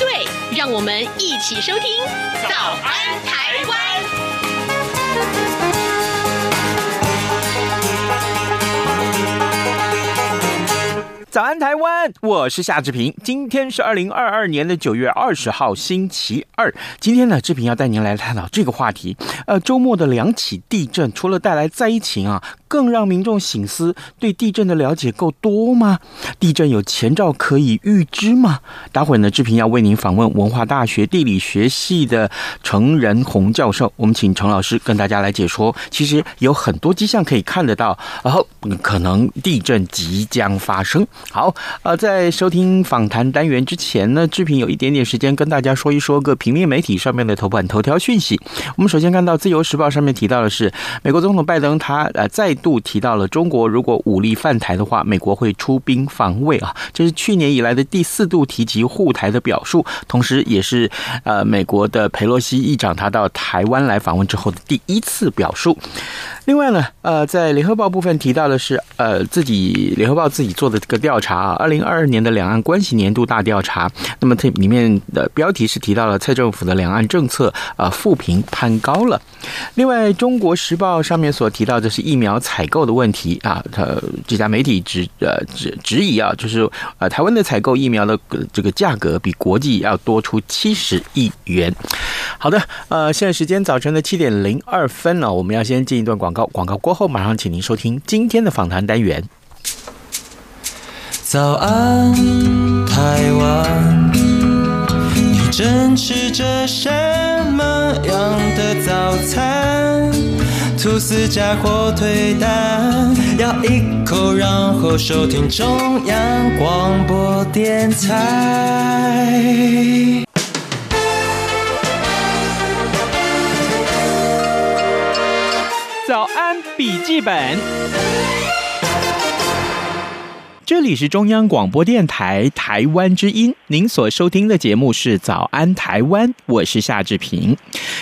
对，让我们一起收听《早安台湾》。早安，台湾！我是夏志平。今天是二零二二年的九月二十号，星期二。今天呢，志平要带您来探讨这个话题。呃，周末的两起地震，除了带来灾情啊，更让民众醒思：对地震的了解够多吗？地震有前兆可以预知吗？待会呢，志平要为您访问文化大学地理学系的程仁弘教授。我们请程老师跟大家来解说。其实有很多迹象可以看得到，然后可能地震即将发生。好，呃，在收听访谈单元之前呢，志平有一点点时间跟大家说一说个平面媒体上面的头版头条讯息。我们首先看到《自由时报》上面提到的是，美国总统拜登他呃在度提到了中国如果武力犯台的话，美国会出兵防卫啊，这是去年以来的第四度提及护台的表述，同时也是呃美国的佩洛西议长他到台湾来访问之后的第一次表述。另外呢，呃，在联合报部分提到的是，呃，自己联合报自己做的这个调查啊，二零二二年的两岸关系年度大调查。那么这里面的标题是提到了蔡政府的两岸政策啊，负评攀高了。另外，中国时报上面所提到的是疫苗采购的问题啊，它这家媒体指呃指质疑啊，就是呃台湾的采购疫苗的这个价格比国际要多出七十亿元。好的，呃，现在时间早晨的七点零二分了，我们要先进一段广。广告广告过后，马上请您收听今天的访谈单元。早安，台湾，你正吃着什么样的早餐？吐司加火腿蛋，咬一口，然后收听中央广播电台。早安，笔记本。这里是中央广播电台台湾之音，您所收听的节目是《早安台湾》，我是夏志平。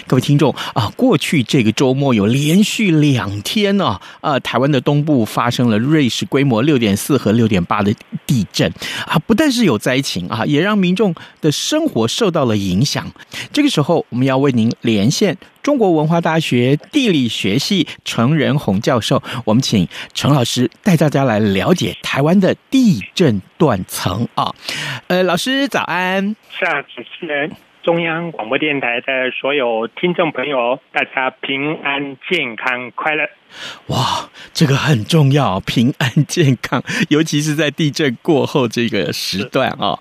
各位听众啊，过去这个周末有连续两天呢，呃，台湾的东部发生了瑞士规模六点四和六点八的地震啊，不但是有灾情啊，也让民众的生活受到了影响。这个时候，我们要为您连线。中国文化大学地理学系程仁洪教授，我们请程老师带大家来了解台湾的地震断层啊。呃，老师早安，夏主持人，中央广播电台的所有听众朋友，大家平安、健康、快乐。哇，这个很重要，平安健康，尤其是在地震过后这个时段啊。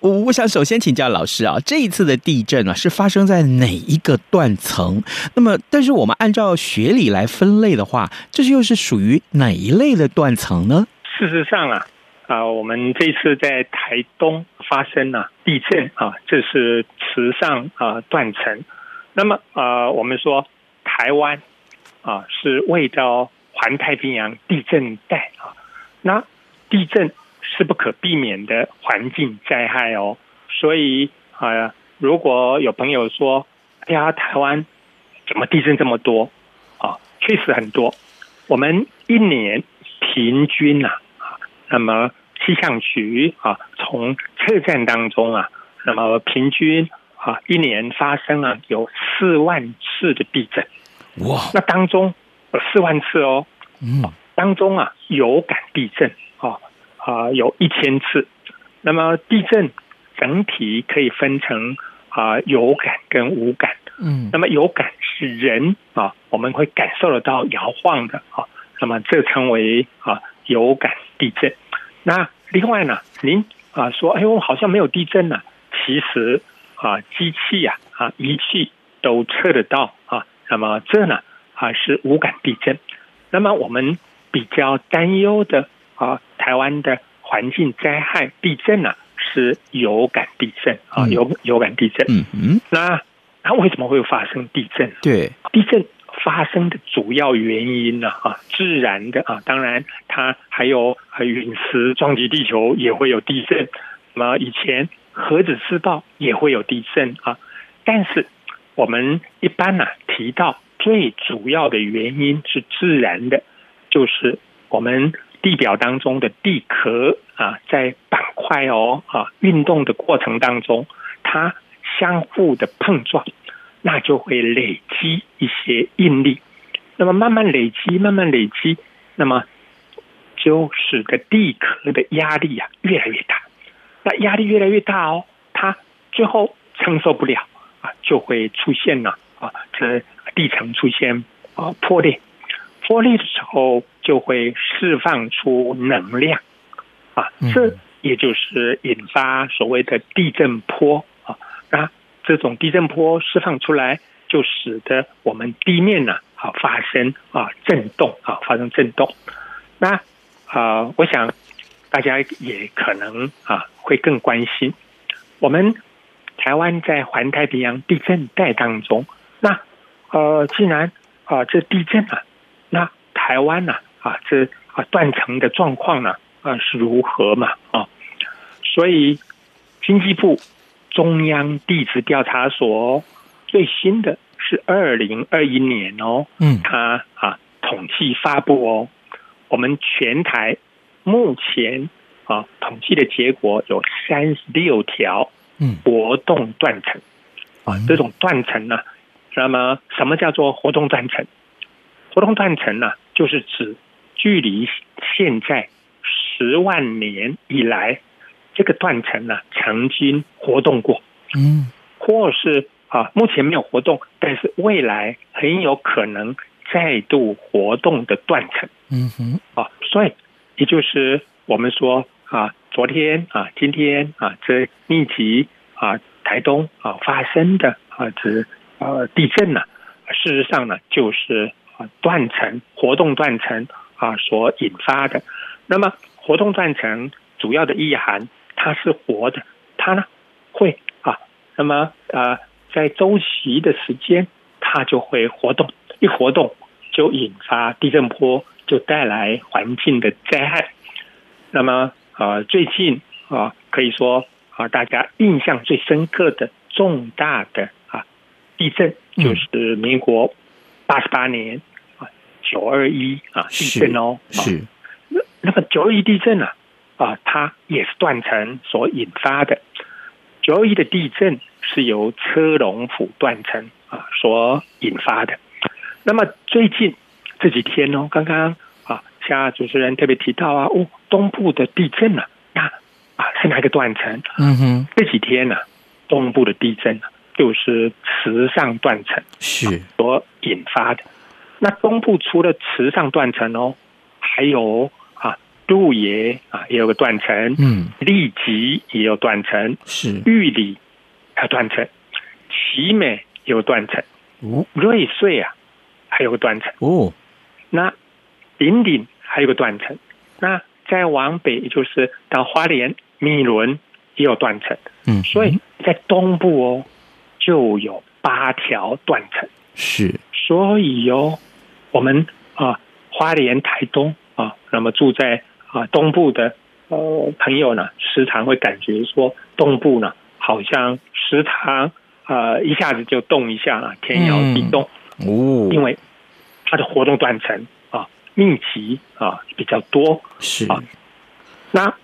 我我想首先请教老师啊，这一次的地震啊是发生在哪一个断层？那么，但是我们按照学理来分类的话，这又是属于哪一类的断层呢？事实上啊，啊，我们这次在台东发生了地震啊，这是池上啊断层。那么啊，我们说台湾。啊，是位在环太平洋地震带啊，那地震是不可避免的环境灾害哦，所以啊，如果有朋友说，哎呀，台湾怎么地震这么多啊？确实很多，我们一年平均呐啊，那么气象局啊，从测站当中啊，那么平均啊，一年发生了有四万次的地震。哇，那当中有四万次哦，嗯，当中啊有感地震啊啊有一千次，那么地震整体可以分成啊有感跟无感，嗯，那么有感是人啊我们会感受得到摇晃的啊，那么这称为啊有感地震。那另外呢，您啊说哎呦好像没有地震呢，其实啊机器呀啊仪器都测得到啊。那么这呢啊是无感地震，那么我们比较担忧的啊台湾的环境灾害地震呢是有感地震啊有有感地震，嗯嗯，那那为什么会发生地震？对，地震发生的主要原因呢？啊，自然的啊，当然它还有陨石撞击地球也会有地震。那么以前核子自爆也会有地震啊。但是我们一般呢、啊、提到最主要的原因是自然的，就是我们地表当中的地壳啊，在板块哦啊运动的过程当中，它。相互的碰撞，那就会累积一些应力，那么慢慢累积，慢慢累积，那么就使得地壳的压力啊越来越大。那压力越来越大哦，它最后承受不了啊，就会出现了啊，这地层出现啊破裂，破裂的时候就会释放出能量啊，这也就是引发所谓的地震波。啊，这种地震波释放出来，就使得我们地面呢啊发生啊震动啊发生震动。那啊，我想大家也可能啊会更关心，我们台湾在环太平洋地震带当中，那呃，既然啊这地震啊，那台湾呢啊这啊断层的状况呢啊是如何嘛啊？所以经济部。中央地质调查所最新的是二零二一年哦，嗯，它啊统计发布哦，我们全台目前啊统计的结果有三十六条，嗯，活动断层，啊，这种断层呢，那么什么叫做活动断层？活动断层呢，就是指距离现在十万年以来。这个断层呢，曾经活动过，嗯，或是啊，目前没有活动，但是未来很有可能再度活动的断层，嗯哼，啊，所以也就是我们说啊，昨天啊，今天啊，这密集啊，台东啊发生的啊，这呃地震呢，事实上呢，就是啊断层活动断层啊所引发的。那么活动断层主要的意涵。它是活的，它呢会啊，那么呃，在周期的时间，它就会活动，一活动就引发地震波，就带来环境的灾害。那么呃，最近啊，可以说啊，大家印象最深刻的重大的啊地震，就是民国八十八年啊九二一啊地震哦，是。那那么九二一地震啊。啊，它也是断层所引发的。九二一的地震是由车龙府断层啊所引发的。那么最近这几天哦，刚刚啊，像主持人特别提到啊，哦，东部的地震呢，那啊是哪个断层？嗯哼，这几天呢，东部的地震呢，就是池上断层是所引发的。那东部除了池上断层哦，还有。鹿野啊，也有个断层，嗯，立吉也有断层，是。玉里还有断层，奇美也有断层，哦，瑞穗啊还有个断层，哦，那顶顶还有个断层，那再往北就是到花莲米伦也有断层，嗯，所以在东部哦就有八条断层，是，所以哦我们啊花莲台东啊，那么住在。啊，东部的呃朋友呢，时常会感觉说东部呢，好像时常啊、呃、一下子就动一下啊，天摇地动。哦，因为它的活动断层啊密集啊比较多。是。啊。那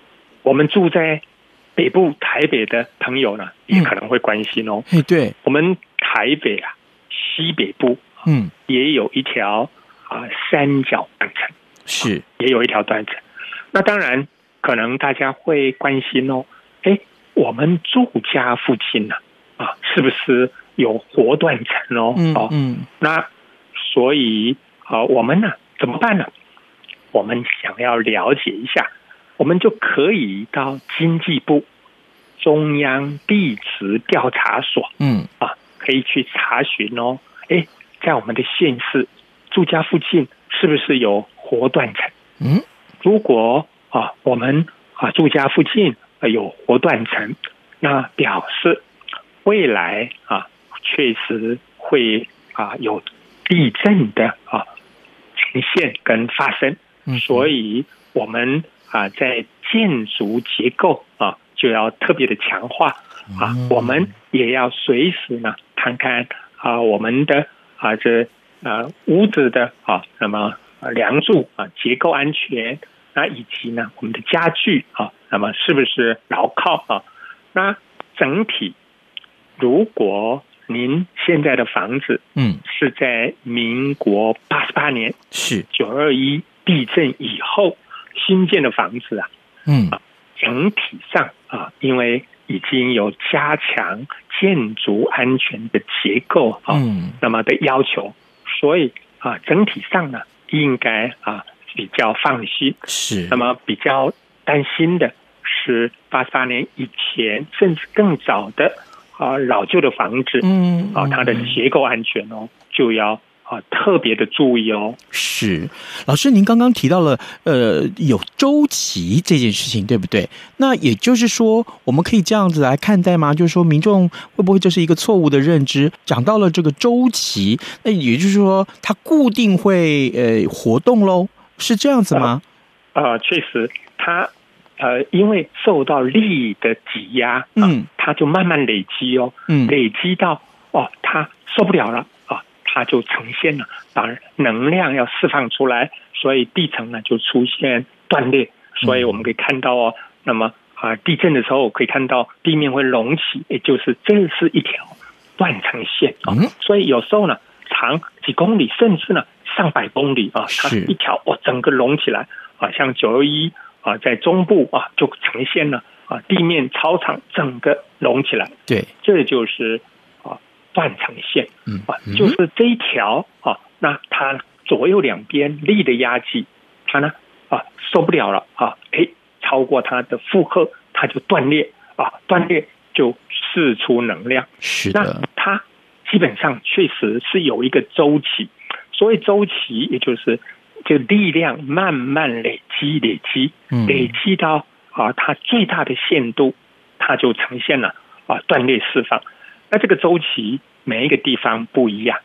我们住在北部台北的朋友呢，也可能会关心哦。哎，对，我们台北啊西北部嗯。也有一条啊三角断层是，也有一条断层。那当然，可能大家会关心哦，哎，我们住家附近呢，啊，是不是有活断层哦？哦，嗯，那所以啊，我们呢怎么办呢？我们想要了解一下，我们就可以到经济部中央地质调查所，嗯，啊，可以去查询哦，哎，在我们的县市住家附近是不是有活断层？嗯。如果啊，我们啊住家附近有活断层，那表示未来啊确实会啊有地震的啊呈现跟发生，所以我们啊在建筑结构啊就要特别的强化啊，我们也要随时呢看看啊我们的啊这啊屋子的啊那么梁柱啊结构安全，那以及呢我们的家具啊那么是不是牢靠啊？那整体如果。您现在的房子，嗯，是在民国八十八年是九二一地震以后新建的房子啊，嗯，整体上啊，因为已经有加强建筑安全的结构啊，嗯，那么的要求，所以啊，整体上呢，应该啊比较放心。是，那么比较担心的是八十八年以前甚至更早的。啊，老旧的房子，嗯，啊，它的结构安全哦，就要啊特别的注意哦。是，老师，您刚刚提到了呃有周期这件事情，对不对？那也就是说，我们可以这样子来看待吗？就是说，民众会不会这是一个错误的认知？讲到了这个周期，那也就是说，它固定会呃活动喽？是这样子吗？啊、确实，它。呃，因为受到利益的挤压，嗯，它就慢慢累积哦，嗯，累积到哦，它受不了了啊，它就呈现了，把能量要释放出来，所以地层呢就出现断裂，所以我们可以看到哦，那么啊，地震的时候可以看到地面会隆起，也就是这是一条断层线啊，所以有时候呢，长几公里，甚至呢上百公里啊，它一条哦，整个隆起来啊，像九二一。啊，在中部啊，就呈现了啊，地面操场整个隆起来，对，这就是啊断层线，嗯啊，就是这一条啊，那它左右两边力的压挤，它呢啊受不了了啊，哎，超过它的负荷，它就断裂啊，断裂就释出能量，是的，那它基本上确实是有一个周期，所谓周期，也就是。就力量慢慢累积，累积，累积到啊，它最大的限度，它就呈现了啊断裂释放。那这个周期每一个地方不一样，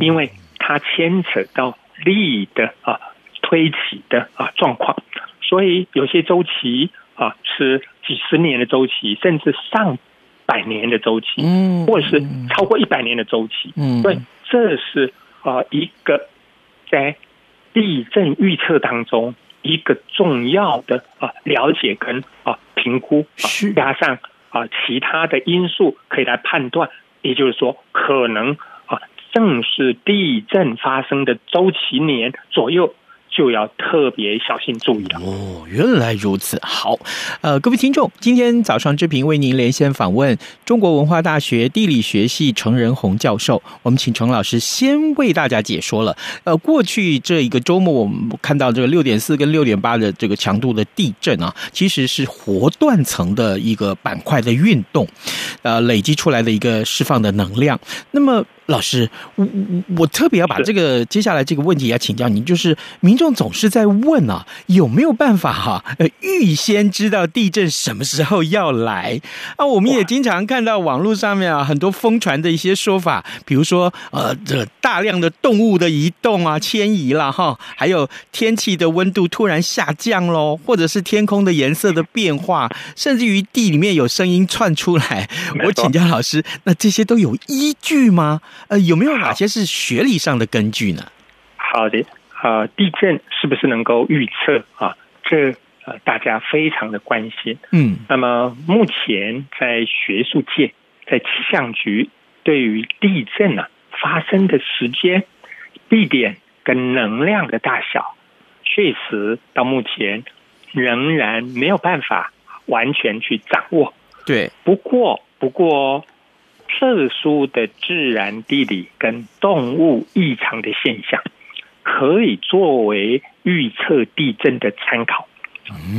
因为它牵扯到力的啊推起的啊状况，所以有些周期啊是几十年的周期，甚至上百年的周期，嗯或者是超过一百年的周期。嗯，对，这是啊一个在。地震预测当中一个重要的啊了解跟啊评估啊，加上啊其他的因素可以来判断，也就是说可能啊正是地震发生的周期年左右。就要特别小心注意了哦，原来如此。好，呃，各位听众，今天早上之平为您连线访问中国文化大学地理学系程仁洪教授。我们请程老师先为大家解说了。呃，过去这一个周末，我们看到这个六点四跟六点八的这个强度的地震啊，其实是活断层的一个板块的运动，呃，累积出来的一个释放的能量。那么。老师，我我我特别要把这个接下来这个问题要请教您，就是民众总是在问啊，有没有办法哈，呃，预先知道地震什么时候要来啊？我们也经常看到网络上面啊很多疯传的一些说法，比如说呃，这大量的动物的移动啊、迁移啦哈，还有天气的温度突然下降喽，或者是天空的颜色的变化，甚至于地里面有声音窜出来。我请教老师，那这些都有依据吗？呃，有没有哪些是学理上的根据呢？好的，啊，地震是不是能够预测啊？这呃，大家非常的关心。嗯，那么目前在学术界，在气象局对于地震啊发生的时间、地点跟能量的大小，确实到目前仍然没有办法完全去掌握。对，不过不过。特殊的自然地理跟动物异常的现象，可以作为预测地震的参考。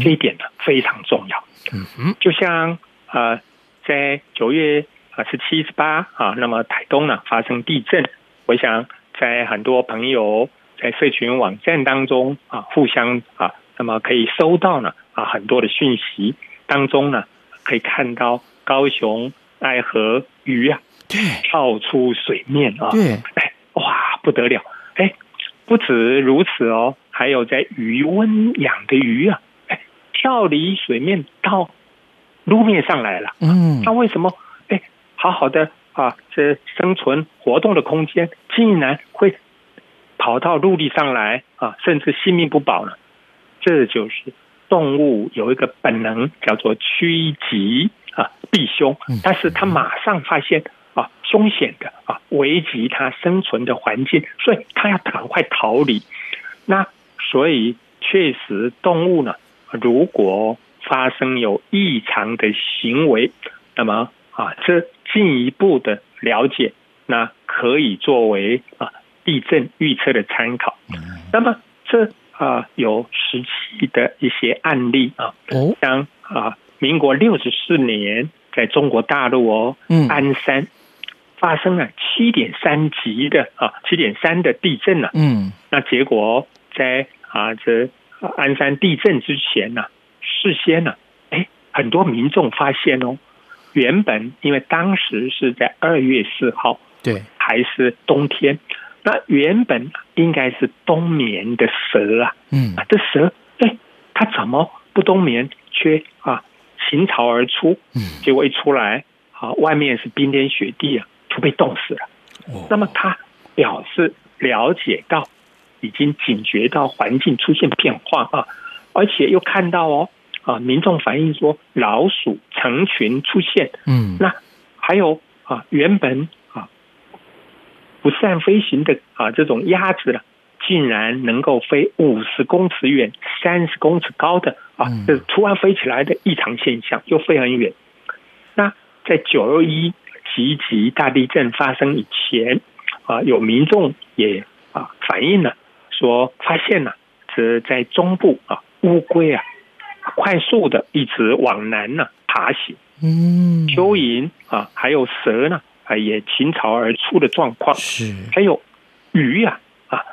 这一点呢非常重要。嗯哼，就像啊，在九月啊十七、十八啊，那么台东呢发生地震，我想在很多朋友在社群网站当中啊，互相啊，那么可以收到呢啊很多的讯息当中呢，可以看到高雄。爱河鱼啊，对，跳出水面啊，对，哎，哇，不得了，哎，不止如此哦，还有在鱼温养的鱼啊，哎，跳离水面到路面上来了，嗯，那为什么？哎，好好的啊，这生存活动的空间竟然会跑到陆地上来啊，甚至性命不保呢？这就是动物有一个本能，叫做趋吉啊避凶，但是他马上发现啊凶险的啊危及他生存的环境，所以他要赶快逃离。那所以确实动物呢，如果发生有异常的行为，那么啊这进一步的了解，那可以作为啊地震预测的参考。那么这。啊，有实际的一些案例啊，像啊，民国六十四年，在中国大陆哦，嗯。鞍山发生了七点三级的啊，七点三的地震了，嗯，那结果在啊这鞍山地震之前呢，事先呢，哎，很多民众发现哦，原本因为当时是在二月四号，对，还是冬天。那原本应该是冬眠的蛇啊，嗯，这蛇，哎，它怎么不冬眠，却啊倾巢而出？嗯，结果一出来，啊，外面是冰天雪地啊，就被冻死了。哦，那么他表示了解到，已经警觉到环境出现变化啊，而且又看到哦，啊，民众反映说老鼠成群出现，嗯，那还有啊，原本啊。不善飞行的啊，这种鸭子了，竟然能够飞五十公尺远、三十公尺高的啊，这突然飞起来的异常现象，又飞很远。那在九二一级级大地震发生以前啊，有民众也啊反映了，说发现了这在中部啊，乌龟啊快速的一直往南呢爬行，嗯，蚯蚓啊，还有蛇呢啊。也倾巢而出的状况是，还有鱼呀啊，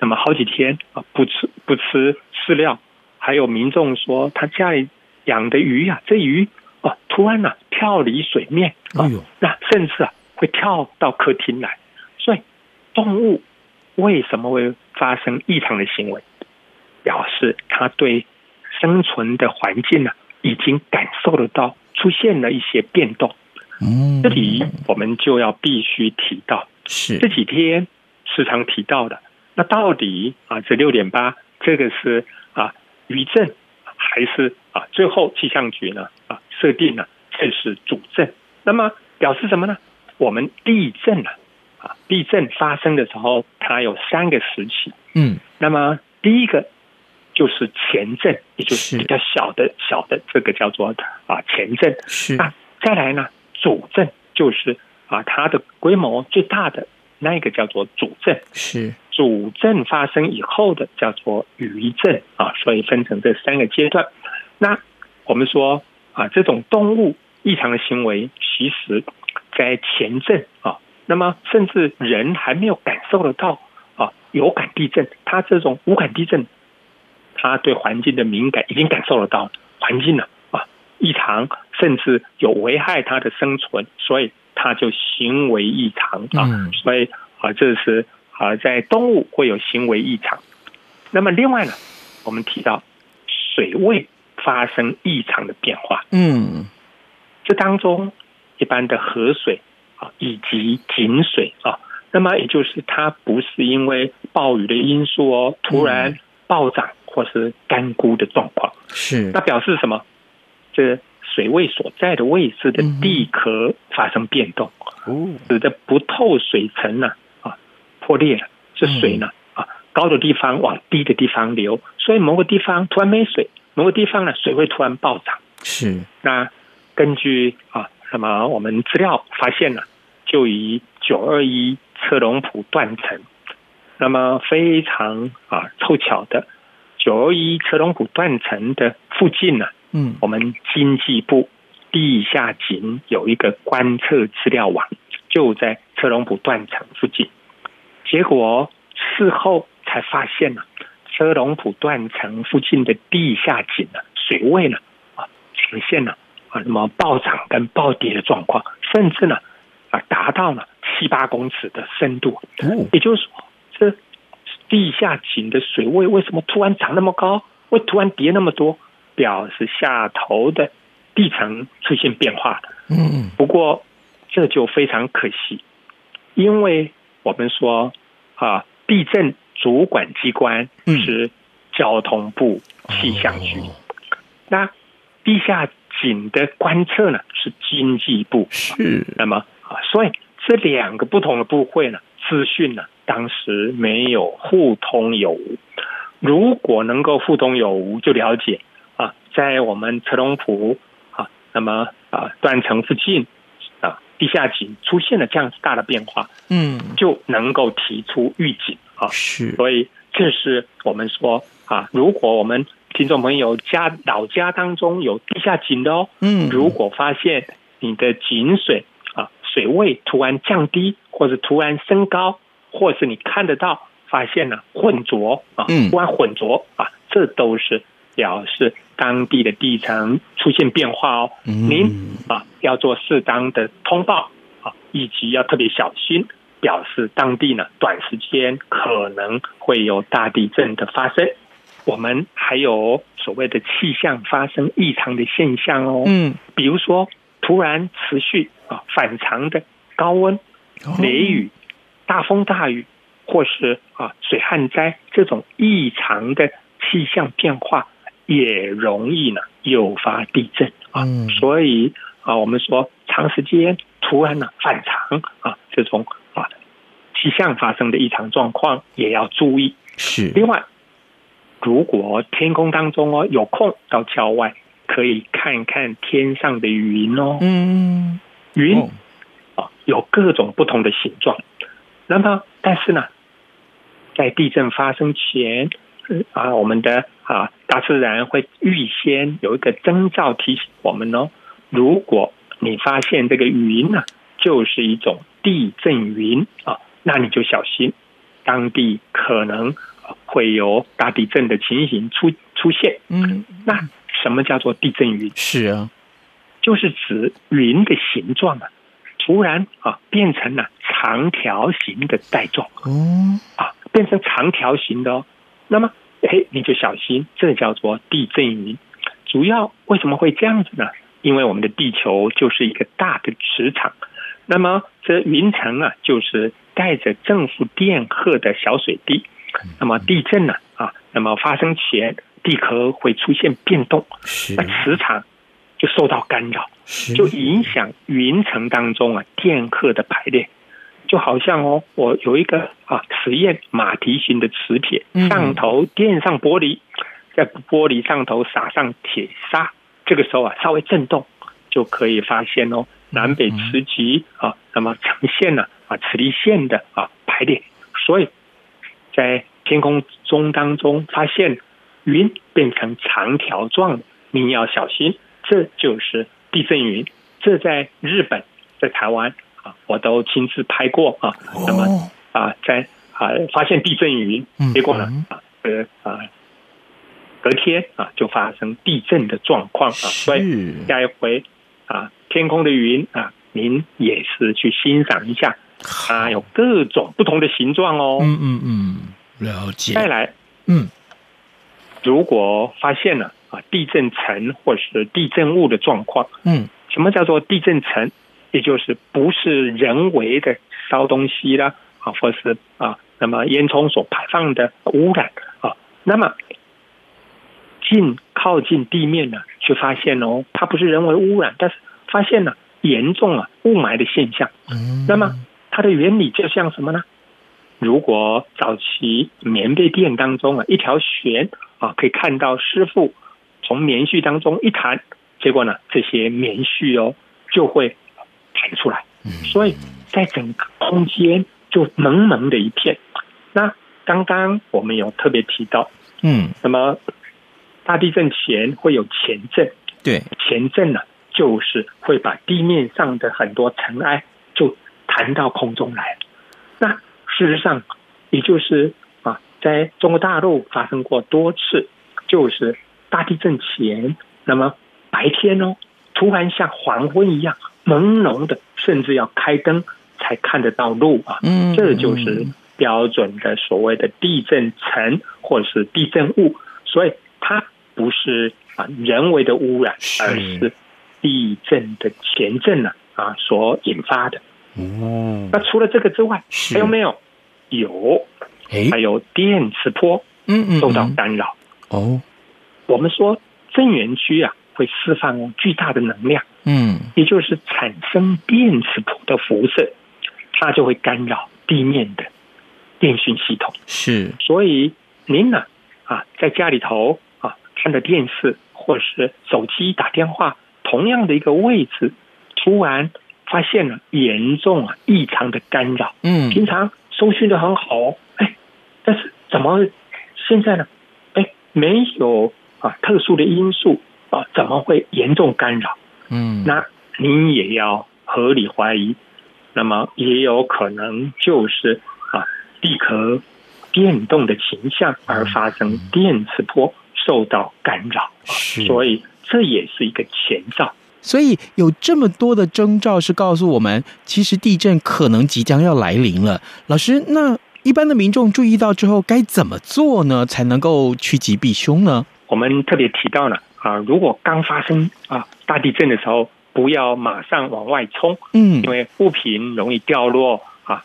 那么好几天啊不吃不吃饲料，还有民众说他家里养的鱼呀，这鱼哦突然呢跳离水面，哎呦，那甚至啊会跳到客厅来，所以动物为什么会发生异常的行为？表示它对生存的环境呢已经感受得到出现了一些变动。嗯，这里我们就要必须提到，是这几天时常提到的。那到底啊，这六点八这个是啊余震，还是啊最后气象局呢啊设定了这是主震？那么表示什么呢？我们地震啊啊地震发生的时候，它有三个时期。嗯，那么第一个就是前震，也就是比较小的小的这个叫做啊前震。是那再来呢？主震就是啊，它的规模最大的那个叫做主症，是主症发生以后的叫做余症啊，所以分成这三个阶段。那我们说啊，这种动物异常的行为，其实在前震啊，那么甚至人还没有感受得到啊，有感地震，它这种无感地震，它对环境的敏感已经感受得到环境了啊。异常，甚至有危害它的生存，所以它就行为异常啊。所以啊，这是啊，在动物会有行为异常。那么另外呢，我们提到水位发生异常的变化。嗯，这当中一般的河水啊，以及井水啊，那么也就是它不是因为暴雨的因素哦，突然暴涨或是干枯的状况。是，那表示什么？这水位所在的位置的地壳发生变动，使得不透水层呢啊破裂了，这水呢啊高的地方往低的地方流，所以某个地方突然没水，某个地方呢水位突然暴涨。是那根据啊那么我们资料发现了，就以九二一车龙埔断层，那么非常啊凑巧的九二一车龙埔断层的附近呢。嗯，我们经济部地下井有一个观测资料网，就在车笼埔断层附近。结果事后才发现呢，车笼埔断层附近的地下井呢，水位呢啊呈现了啊那么暴涨跟暴跌的状况，甚至呢啊达到了七八公尺的深度。也就是说，这地下井的水位为什么突然涨那么高？会突然跌那么多？表示下头的地层出现变化的。嗯，不过这就非常可惜，因为我们说啊，地震主管机关是交通部气象局，哦、那地下井的观测呢是经济部。是，那么啊，所以这两个不同的部会呢，资讯呢当时没有互通有无。如果能够互通有无，就了解。在我们车龙埔啊，那么啊断层附近啊地下井出现了这样子大的变化，嗯，就能够提出预警啊。是，所以这是我们说啊，如果我们听众朋友家老家当中有地下井的哦，嗯，如果发现你的井水啊水位突然降低，或者突然升高，或是你看得到发现了混浊啊，嗯，突然混浊啊，这都是。表示当地的地层出现变化哦，您啊要做适当的通报啊，以及要特别小心，表示当地呢短时间可能会有大地震的发生。我们还有所谓的气象发生异常的现象哦，嗯，比如说突然持续啊反常的高温、雷雨、大风大雨，或是啊水旱灾这种异常的气象变化。也容易呢诱发地震啊，所以啊，我们说长时间突然呢反常啊，这种啊气象发生的异常状况也要注意。是。另外，如果天空当中哦有空到郊外，可以看看天上的云哦。嗯。云啊有各种不同的形状，那么但是呢，在地震发生前。啊，我们的啊，大自然会预先有一个征兆提醒我们哦。如果你发现这个云呢，就是一种地震云啊，那你就小心，当地可能会有大地震的情形出出现。嗯，那什么叫做地震云？是啊，就是指云的形状啊，突然啊变成了长条形的带状。嗯，啊，变成长条形的哦。那么，哎，你就小心，这叫做地震云。主要为什么会这样子呢？因为我们的地球就是一个大的磁场，那么这云层啊，就是带着正负电荷的小水滴。那么地震呢，啊，那么发生前，地壳会出现变动，那磁场就受到干扰，就影响云层当中啊电荷的排列。就好像哦，我有一个啊实验马蹄形的磁铁，上头垫上玻璃，在玻璃上头撒上铁砂，这个时候啊稍微震动，就可以发现哦南北磁极啊，那么呈现了啊磁力线的啊排列。所以在天空中当中发现云变成长条状，你要小心，这就是地震云。这在日本，在台湾。我都亲自拍过啊，那么啊，在啊发现地震云，结果呢啊呃啊隔天啊就发生地震的状况啊，所以下一回啊天空的云啊，您也是去欣赏一下，它有各种不同的形状哦，嗯嗯嗯，了解。再来，嗯，如果发现了啊地震层或是地震物的状况，嗯，什么叫做地震层？也就是不是人为的烧东西啦，啊，或是啊，那么烟囱所排放的污染啊，那么近靠近地面呢，却发现哦，它不是人为污染，但是发现了严重啊雾霾的现象。那么它的原理就像什么呢？如果早期棉被店当中啊，一条弦啊，可以看到师傅从棉絮当中一弹，结果呢，这些棉絮哦就会。弹出来，所以在整个空间就蒙蒙的一片。那刚刚我们有特别提到，嗯，那么大地震前会有前震，对，前震呢，就是会把地面上的很多尘埃就弹到空中来。那事实上，也就是啊，在中国大陆发生过多次，就是大地震前，那么白天哦，突然像黄昏一样。朦胧的甚至要开灯才看得到路啊。嗯，这就是标准的所谓的地震层或者是地震物，所以它不是啊人为的污染，而是地震的前震呢啊所引发的。哦，那除了这个之外，还有没有？有，还有电磁波，嗯，受到干扰。哦，我们说震源区啊，会释放巨大的能量，嗯，也就是产生电磁波的辐射，它就会干扰地面的电讯系统。是，所以您呢，啊，在家里头啊，看着电视或是手机打电话，同样的一个位置，突然发现了严重啊异常的干扰。嗯，平常收讯的很好，哎，但是怎么现在呢？哎，没有啊特殊的因素。啊，怎么会严重干扰？嗯，那您也要合理怀疑，那么也有可能就是啊地壳变动的倾向而发生电磁波受到干扰，是所以这也是一个前兆。所以有这么多的征兆是告诉我们，其实地震可能即将要来临了。老师，那一般的民众注意到之后该怎么做呢？才能够趋吉避凶呢？我们特别提到了。啊，如果刚发生啊大地震的时候，不要马上往外冲，嗯，因为物品容易掉落啊，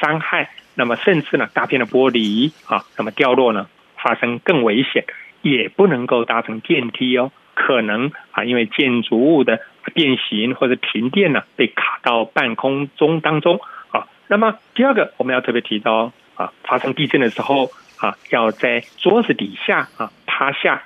伤害。那么甚至呢，大片的玻璃啊，那么掉落呢，发生更危险。也不能够搭乘电梯哦，可能啊，因为建筑物的变形或者停电呢，被卡到半空中当中啊。那么第二个，我们要特别提到啊，发生地震的时候啊，要在桌子底下啊趴下。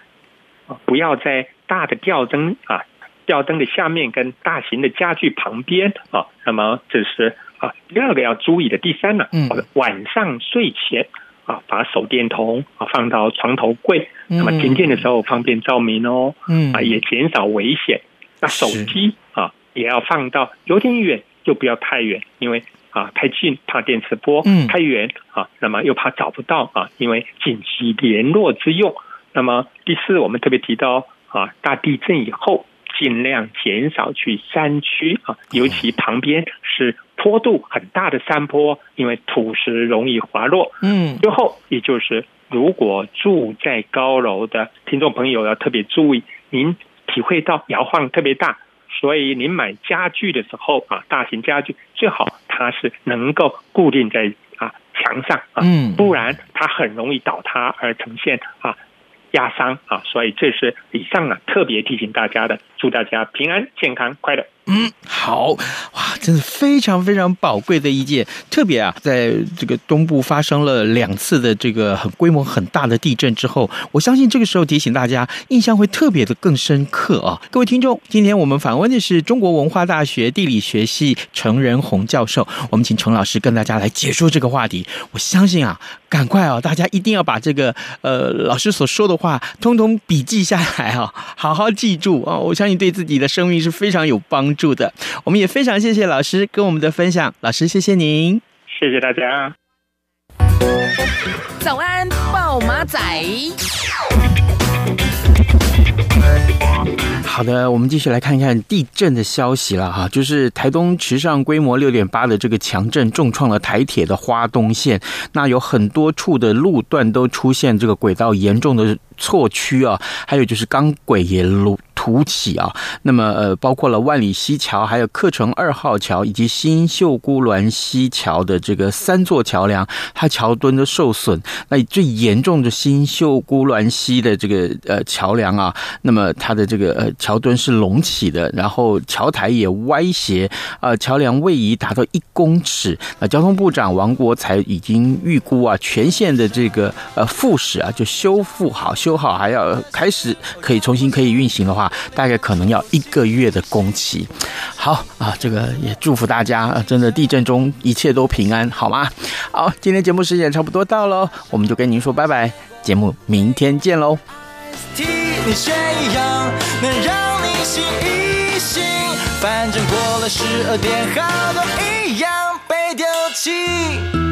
不要在大的吊灯啊，吊灯的下面跟大型的家具旁边啊。那么这是啊，第二个要注意的。第三呢，嗯，晚上睡前啊，把手电筒啊放到床头柜，那么停电的时候方便照明哦。嗯，啊，也减少危险。那手机啊，也要放到有点远，就不要太远，因为啊太近怕电磁波，嗯，太远啊，那么又怕找不到啊，因为紧急联络之用。那么第四，我们特别提到啊，大地震以后尽量减少去山区啊，尤其旁边是坡度很大的山坡，因为土石容易滑落。嗯，最后也就是，如果住在高楼的听众朋友要特别注意，您体会到摇晃特别大，所以您买家具的时候啊，大型家具最好它是能够固定在啊墙上啊，嗯，不然它很容易倒塌而呈现啊。压伤啊，所以这是以上啊特别提醒大家的，祝大家平安、健康、快乐。嗯，好哇，真是非常非常宝贵的意见。特别啊，在这个东部发生了两次的这个很规模很大的地震之后，我相信这个时候提醒大家，印象会特别的更深刻啊。各位听众，今天我们访问的是中国文化大学地理学系程仁弘教授，我们请程老师跟大家来解说这个话题。我相信啊，赶快哦，大家一定要把这个呃老师所说的话通通笔记下来啊，好好记住啊。我相信对自己的生命是非常有帮助。的，我们也非常谢谢老师跟我们的分享，老师谢谢您，谢谢大家。早安，暴马仔。好的，我们继续来看一看地震的消息了哈，就是台东池上规模六点八的这个强震重创了台铁的花东线，那有很多处的路段都出现这个轨道严重的错区啊，还有就是钢轨也路。凸起啊，那么呃，包括了万里溪桥、还有客城二号桥以及新秀姑峦溪桥的这个三座桥梁，它桥墩都受损。那最严重的新秀姑峦溪的这个呃桥梁啊，那么它的这个呃桥墩是隆起的，然后桥台也歪斜，呃，桥梁位移达到一公尺。那交通部长王国材已经预估啊，全线的这个呃复式啊，就修复好、修好，还要开始可以重新可以运行的话。大概可能要一个月的工期。好啊，这个也祝福大家，真的地震中一切都平安，好吗？好，今天节目时间差不多到了，我们就跟您说拜拜，节目明天见喽。反正过了十二点，好多一样被丢弃。